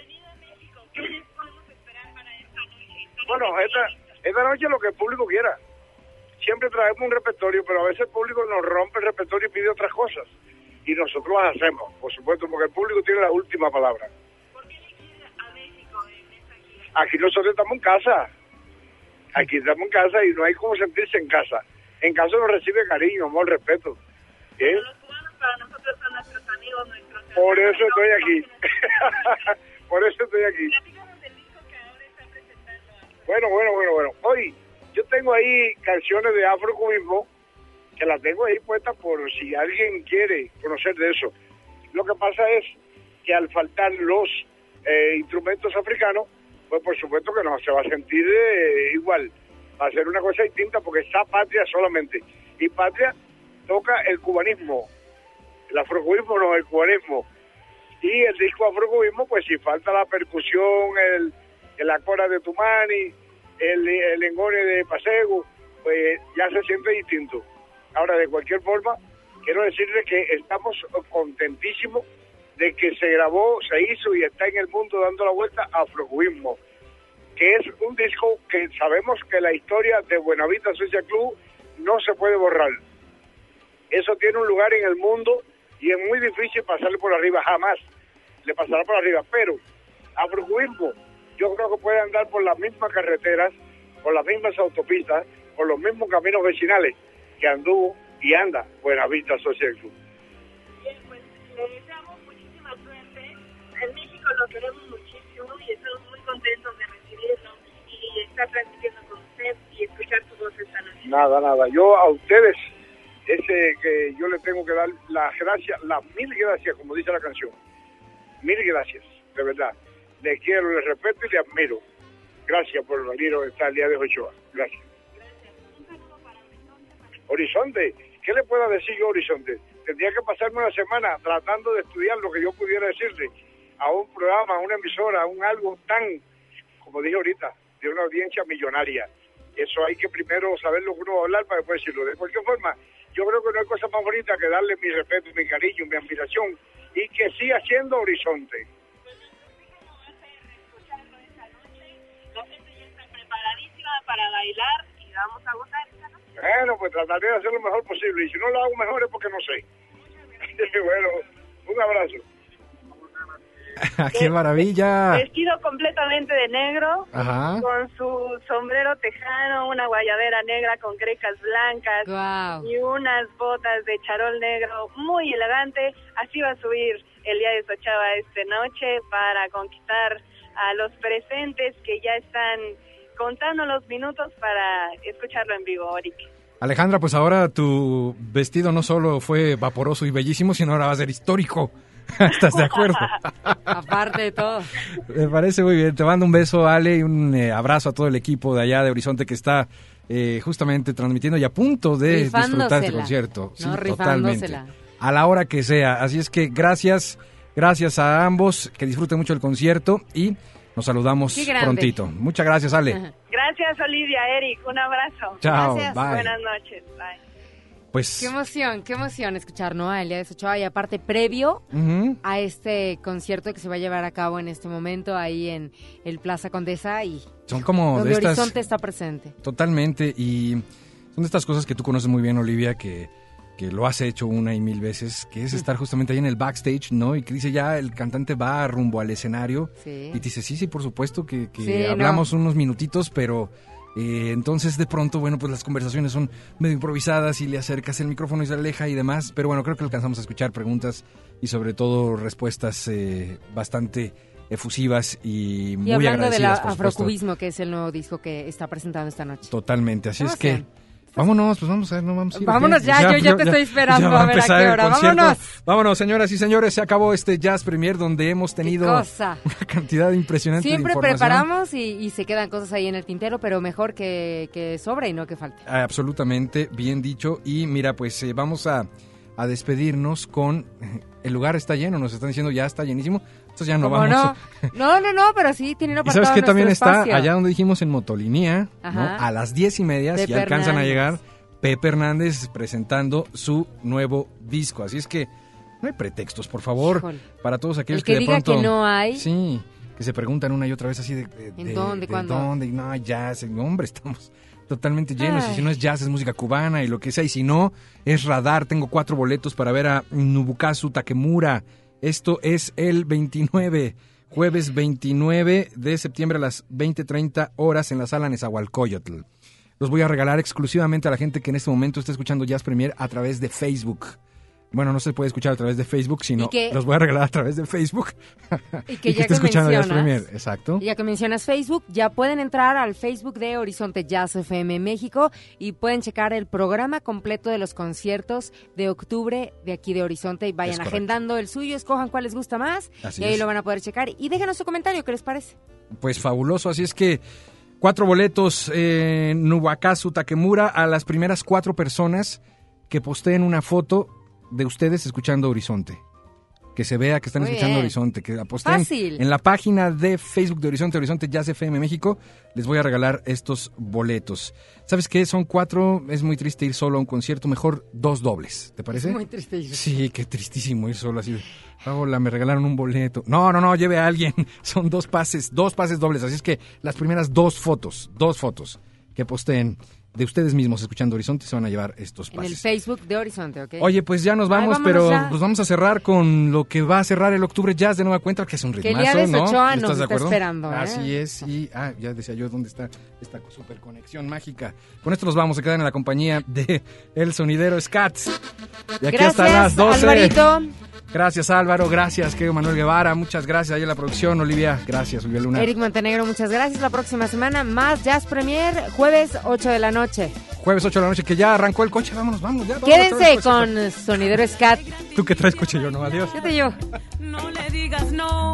Bueno, esta, esta noche lo que el público quiera. Siempre traemos un repertorio, pero a veces el público nos rompe el repertorio y pide otras cosas. Y nosotros las hacemos, por supuesto, porque el público tiene la última palabra. Aquí nosotros estamos en casa. Aquí estamos en casa y no hay como sentirse en casa. En casa nos recibe cariño, amor, respeto. ¿Eh? Para nosotros son nuestros amigos, nuestros Por eso estoy aquí. Por eso estoy aquí. Bueno, bueno, bueno, bueno. Hoy yo tengo ahí canciones de afrocubismo que las tengo ahí puestas por si alguien quiere conocer de eso. Lo que pasa es que al faltar los eh, instrumentos africanos, pues por supuesto que no se va a sentir eh, igual. Va a ser una cosa distinta porque está patria solamente. Y patria toca el cubanismo. El afrocubismo no, el cubanismo. Y el disco afrocubismo, pues si falta la percusión, el, el acora de Tumani, el, el engone de Pasego, pues ya se siente distinto. Ahora, de cualquier forma, quiero decirle que estamos contentísimos de que se grabó, se hizo y está en el mundo dando la vuelta Afrocubismo, que es un disco que sabemos que la historia de Buenavista Social Club no se puede borrar. Eso tiene un lugar en el mundo y es muy difícil pasarle por arriba, jamás le pasará por arriba. Pero Afrocubismo, yo creo que puede andar por las mismas carreteras, por las mismas autopistas, por los mismos caminos vecinales que anduvo y anda Buenavista Social Club. Bien, pues le deseamos muchísima suerte. En México lo queremos muchísimo y estamos muy contentos de recibirlo y estar transmitiendo con usted y escuchar su voz esta noche. Nada, nada. Yo a ustedes, ese que yo le tengo que dar las gracias, las mil gracias, como dice la canción. Mil gracias, de verdad. Le quiero, le respeto y le admiro. Gracias por venir a estar el día de Ochoa. Gracias. Horizonte, ¿qué le puedo decir yo, Horizonte? Tendría que pasarme una semana tratando de estudiar lo que yo pudiera decirle a un programa, a una emisora, a un algo tan, como dije ahorita, de una audiencia millonaria. Eso hay que primero saber lo que uno va a hablar para después decirlo. De cualquier forma, yo creo que no hay cosa más bonita que darle mi respeto, mi cariño, mi admiración y que siga siendo Horizonte. Para bailar y vamos a gozar esta noche. Bueno, pues trataré de hacer lo mejor posible. Y si no lo hago mejor es porque no sé. bueno, un abrazo. ¡Qué maravilla! Vestido completamente de negro, Ajá. con su sombrero tejano, una guayabera negra con grecas blancas y unas botas de charol negro muy elegante. Así va a subir Elías de Sochava esta noche para conquistar a los presentes que ya están contando los minutos para escucharlo en vivo, Oric. Alejandra, pues ahora tu vestido no solo fue vaporoso y bellísimo, sino ahora va a ser histórico. ¿Estás de acuerdo? Aparte de todo. Me parece muy bien. Te mando un beso, Ale, y un eh, abrazo a todo el equipo de allá de Horizonte que está eh, justamente transmitiendo y a punto de disfrutar este concierto. No, rifándosela. A la hora que sea. Así es que gracias, gracias a ambos, que disfruten mucho el concierto y nos saludamos prontito. Muchas gracias, Ale. Gracias, Olivia, Eric. Un abrazo. Chao, Gracias. bye. Buenas noches. Bye. Pues Qué emoción, qué emoción escuchar, ¿no? A Elías Ochoa y aparte previo ujú, a este concierto que se va a llevar a cabo en este momento ahí en el Plaza Condesa y son como donde de estas... Horizonte está presente. Totalmente, y son de estas cosas que tú conoces muy bien, Olivia, que, que lo has hecho una y mil veces, que es estar justamente ahí en el backstage, ¿no? Y que dice ya el cantante va rumbo al escenario Sí. y te dice, sí, sí, por supuesto que, que Sí, hablamos unos minutitos, pero eh, entonces de pronto, bueno, pues las conversaciones son medio improvisadas y le acercas el micrófono y se aleja y demás, pero bueno, creo que alcanzamos a escuchar preguntas y sobre todo respuestas eh, bastante efusivas y, Y muy hablando del agradecidas, por supuesto. afrocubismo, que es el nuevo disco que está presentando esta noche. Totalmente, así es que. Vámonos, pues vamos a ver, no vamos a ir. Vámonos ya, yo ya te estoy esperando a ver a qué hora. Vámonos. Vámonos, señoras y señores, se acabó este Jazz Premier donde hemos tenido cosa. una cantidad impresionante Siempre de información. preparamos y, y se quedan cosas ahí en el tintero, pero mejor que, que sobre y no que falte. Ah, Absolutamente, bien dicho. Y mira, pues eh, vamos a, a despedirnos con... El lugar está lleno, nos están diciendo ya está llenísimo. Ya no ¿Cómo vamos. no? No, no, no, pero sí tienen Y apartado sabes que también está espacio. allá donde dijimos en Motolinía, a las diez y media, si alcanzan a llegar, Pepe Hernández presentando su nuevo disco. Así es que no hay pretextos, por favor, Híjole. para todos aquellos El que de diga pronto... que no hay. Sí, que se preguntan una y otra vez así de... de- ¿En de- dónde, de cuándo? dónde, y no, jazz, y, hombre, estamos totalmente llenos. Ay. Y si no es jazz, es música cubana y lo que sea. Y si no, es radar. Tengo cuatro boletos para ver a Nubukazu Takemura. Esto es el 29, jueves 29 de septiembre a las 20.30 horas en la sala Nezahualcóyotl. Los voy a regalar exclusivamente a la gente que en este momento está escuchando Jazz Premier a través de Facebook. Bueno, no se puede escuchar a través de Facebook, sino Y que- los voy a regalar a través de Facebook. Y que ya está que escuchando mencionas- Premier, exacto. Y Ya que mencionas Facebook, ya pueden entrar al Facebook de Horizonte Jazz FM México y pueden checar el programa completo de los conciertos de octubre de aquí de Horizonte y vayan agendando el suyo, escojan cuál les gusta más Así y ahí es. lo van a poder checar y déjenos su comentario, ¿qué les parece? Pues fabuloso, así es que cuatro boletos eh, Nubukazu Takemura a las primeras cuatro personas que posteen una foto de ustedes escuchando Horizonte. Que se vea que están Muy escuchando bien. Horizonte, que la posteen Fácil. en la página de Facebook de Horizonte, Horizonte Jazz FM México. Les voy a regalar estos boletos. ¿Sabes qué? Son cuatro, es muy triste ir solo a un concierto, mejor dos dobles, ¿te parece? Es muy triste. ir. Sí, qué tristísimo ir solo así. de, "Ah, Hola, me regalaron un boleto. No, no, no, lleve a alguien. Son dos pases, dos pases dobles. Así es que las primeras dos fotos, dos fotos que posteen de ustedes mismos escuchando Horizonte se van a llevar estos En el pases. Facebook de Horizonte, ¿ok? Oye, pues ya nos vamos, pero ya. pues vamos a cerrar con lo que va a cerrar el Octubre Jazz de nueva cuenta, que es un Que ritmazo, Eliades ¿no? Ochoa ¿Estás nos de está esperando, ¿eh? Así es, y ah, ya decía yo dónde está esta super conexión mágica. Con esto nos vamos, se quedan en la compañía de El Sonidero Scats. Y aquí Gracias, hasta las 12. Alvarito. Gracias Álvaro, gracias querido Manuel Guevara, muchas gracias ahí en la producción, Olivia, gracias Olivia Luna. Eric Montenegro, muchas gracias. La próxima semana más Jazz Premier, jueves 8 de la noche. Jueves 8 de la noche que ya arrancó el coche, vámonos, vámonos. Ya, Quédense con Sonidero Scat. Tú que traes coche yo, no, adiós. Yo te llevo. No le digas no